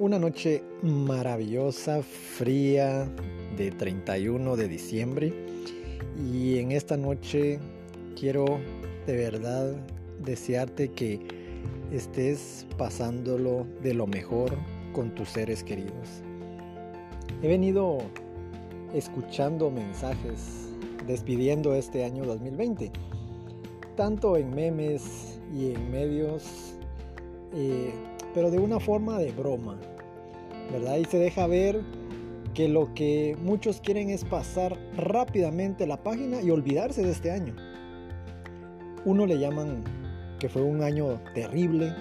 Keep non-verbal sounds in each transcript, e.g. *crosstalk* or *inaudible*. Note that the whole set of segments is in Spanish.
una noche maravillosa, fría, de 31 de diciembre. Y en esta noche quiero de verdad desearte que estés pasándolo de lo mejor con tus seres queridos. He venido escuchando mensajes despidiendo este año 2020, tanto en memes y en medios, eh, pero de una forma de broma, ¿verdad? Y se deja ver que lo que muchos quieren es pasar rápidamente la página y olvidarse de este año. Uno le llaman que fue un año terrible,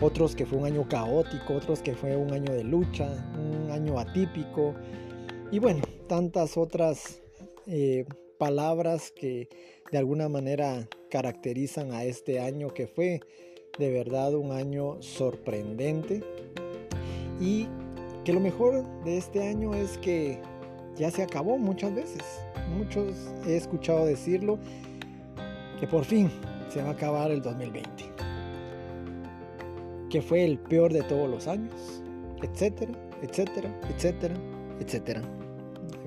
otros que fue un año caótico, otros que fue un año de lucha, un año atípico y bueno, tantas otras eh, palabras que de alguna manera caracterizan a este año que fue de verdad un año sorprendente y que lo mejor de este año es que ya se acabó muchas veces. Muchos he escuchado decirlo que por fin se va a acabar el 2020. Que fue el peor de todos los años, etcétera, etcétera, etcétera, etcétera.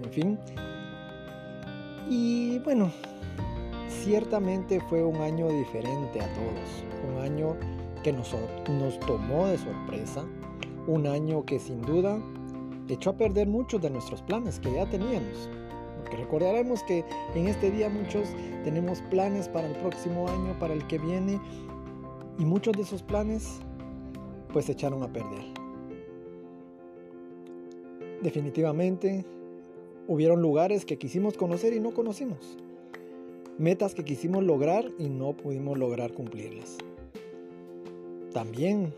En fin. Y bueno, ciertamente fue un año diferente a todos. Un año que nos, nos tomó de sorpresa un año que sin duda echó a perder muchos de nuestros planes que ya teníamos. Porque recordaremos que en este día muchos tenemos planes para el próximo año, para el que viene, y muchos de esos planes pues se echaron a perder. Definitivamente hubieron lugares que quisimos conocer y no conocimos. Metas que quisimos lograr y no pudimos lograr cumplirlas. También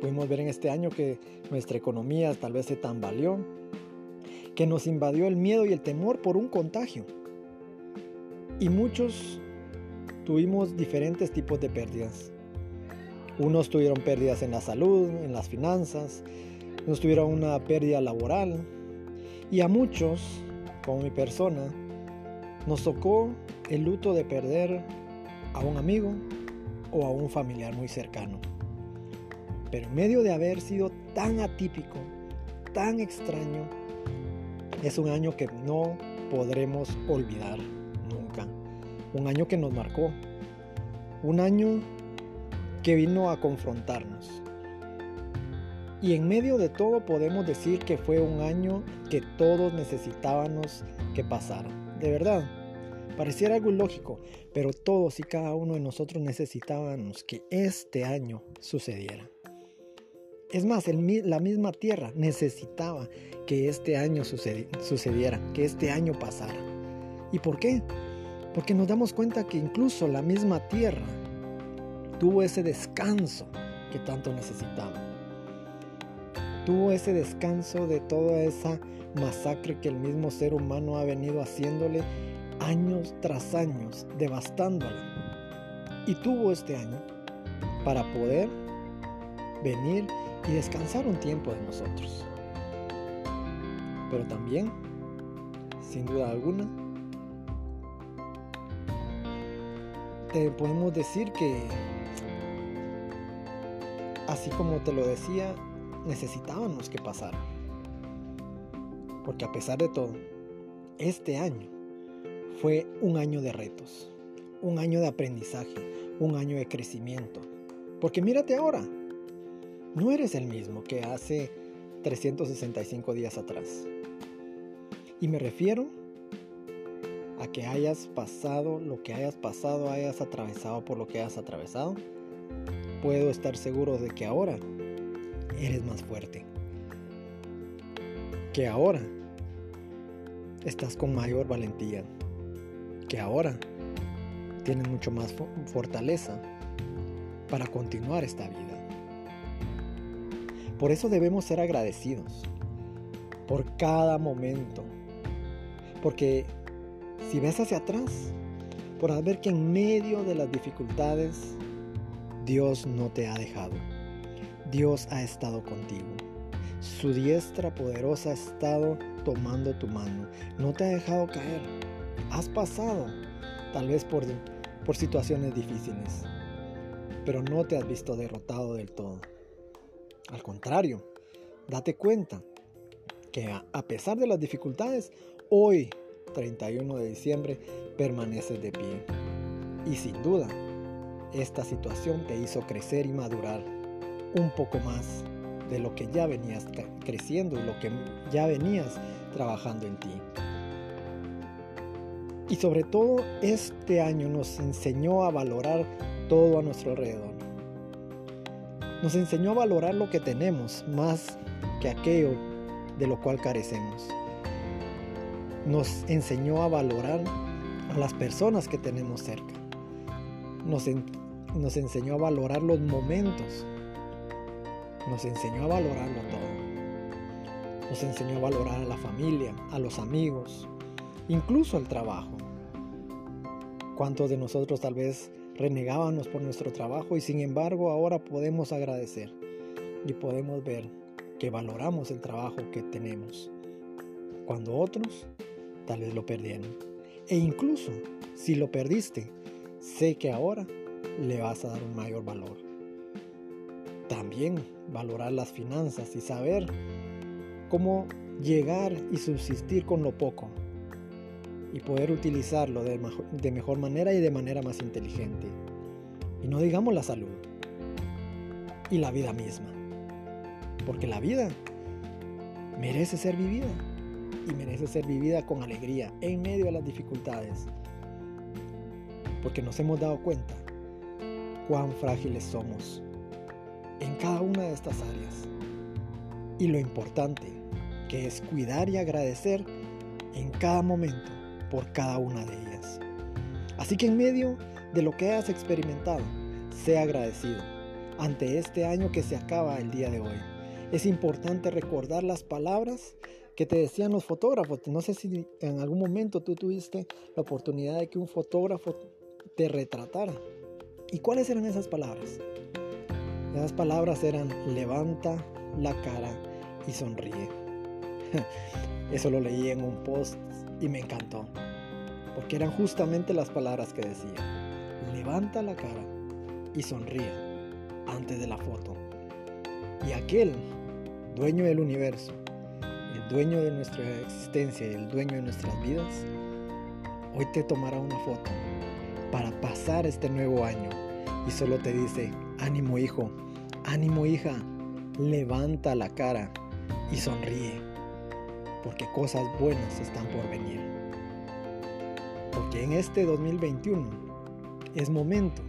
Pudimos ver en este año que nuestra economía tal vez se tambaleó, que nos invadió el miedo y el temor por un contagio. Y muchos tuvimos diferentes tipos de pérdidas. Unos tuvieron pérdidas en la salud, en las finanzas, unos tuvieron una pérdida laboral. Y a muchos, como mi persona, nos tocó el luto de perder a un amigo o a un familiar muy cercano. Pero en medio de haber sido tan atípico, tan extraño, es un año que no podremos olvidar nunca. Un año que nos marcó. Un año que vino a confrontarnos. Y en medio de todo podemos decir que fue un año que todos necesitábamos que pasara. De verdad, pareciera algo ilógico, pero todos y cada uno de nosotros necesitábamos que este año sucediera. Es más, la misma tierra necesitaba que este año sucediera, que este año pasara. ¿Y por qué? Porque nos damos cuenta que incluso la misma tierra tuvo ese descanso que tanto necesitaba. Tuvo ese descanso de toda esa masacre que el mismo ser humano ha venido haciéndole años tras años, devastándola. Y tuvo este año para poder venir y descansar un tiempo de nosotros. Pero también, sin duda alguna, te podemos decir que, así como te lo decía, necesitábamos que pasara. Porque a pesar de todo, este año fue un año de retos, un año de aprendizaje, un año de crecimiento. Porque mírate ahora, no eres el mismo que hace 365 días atrás. Y me refiero a que hayas pasado lo que hayas pasado, hayas atravesado por lo que hayas atravesado. Puedo estar seguro de que ahora eres más fuerte. Que ahora estás con mayor valentía. Que ahora tienes mucho más fortaleza para continuar esta vida. Por eso debemos ser agradecidos por cada momento. Porque si ves hacia atrás, podrás ver que en medio de las dificultades, Dios no te ha dejado. Dios ha estado contigo. Su diestra poderosa ha estado tomando tu mano. No te ha dejado caer. Has pasado tal vez por, por situaciones difíciles, pero no te has visto derrotado del todo. Al contrario, date cuenta que a pesar de las dificultades, hoy, 31 de diciembre, permaneces de pie. Y sin duda, esta situación te hizo crecer y madurar un poco más de lo que ya venías creciendo y lo que ya venías trabajando en ti. Y sobre todo este año nos enseñó a valorar todo a nuestro alrededor. Nos enseñó a valorar lo que tenemos más que aquello de lo cual carecemos. Nos enseñó a valorar a las personas que tenemos cerca. Nos, enseñó a valorar los momentos. Nos enseñó a valorarlo todo. Nos enseñó a valorar a la familia, a los amigos, incluso al trabajo. ¿Cuántos de nosotros tal vez renegábamos por nuestro trabajo y sin embargo ahora podemos agradecer y podemos ver que valoramos el trabajo que tenemos, cuando otros tal vez lo perdieron. E incluso si lo perdiste, sé que ahora le vas a dar un mayor valor. También valorar las finanzas y saber cómo llegar y subsistir con lo poco y poder utilizarlo de, de mejor manera y de manera más inteligente. Y no digamos la salud y la vida misma. Porque la vida merece ser vivida y merece ser vivida con alegría en medio de las dificultades. Porque nos hemos dado cuenta cuán frágiles somos en cada una de estas áreas. Y lo importante que es cuidar y agradecer en cada momento por cada una de ellas. Así que en medio de lo que has experimentado, sea agradecido ante este año que se acaba el día de hoy. Es importante recordar las palabras que te decían los fotógrafos. No sé si en algún momento tú tuviste la oportunidad de que un fotógrafo te retratara. ¿Y cuáles eran esas palabras? Esas palabras eran levanta la cara y sonríe. *laughs* Eso lo leí en un post y me encantó, porque eran justamente las palabras que decía. Levanta la cara y sonríe antes de la foto. Y aquel dueño del universo, el dueño de nuestra existencia y el dueño de nuestras vidas, hoy te tomará una foto para pasar este nuevo año y solo te dice, ánimo hijo, ánimo hija, levanta la cara y sonríe porque cosas buenas están por venir. Porque en este 2021 es momento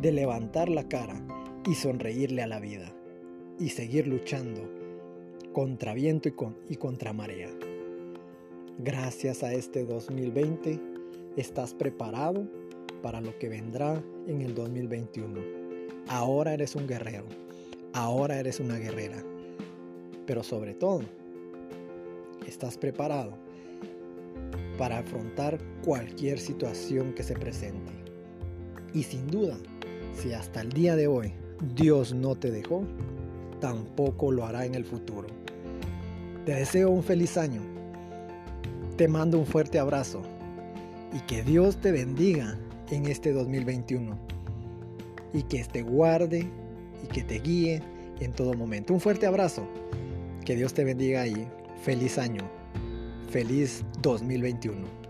de levantar la cara y sonreírle a la vida y seguir luchando contra viento y, contra marea. Gracias a este 2020 estás preparado para lo que vendrá en el 2021. Ahora eres un guerrero, ahora eres una guerrera, pero sobre todo estás preparado para afrontar cualquier situación que se presente. Y sin duda, si hasta el día de hoy Dios no te dejó, tampoco lo hará en el futuro. Te deseo un feliz año. Te mando un fuerte abrazo y que Dios te bendiga en este 2021 y que te guarde y que te guíe en todo momento. Un fuerte abrazo. Que Dios te bendiga y feliz año. Feliz 2021.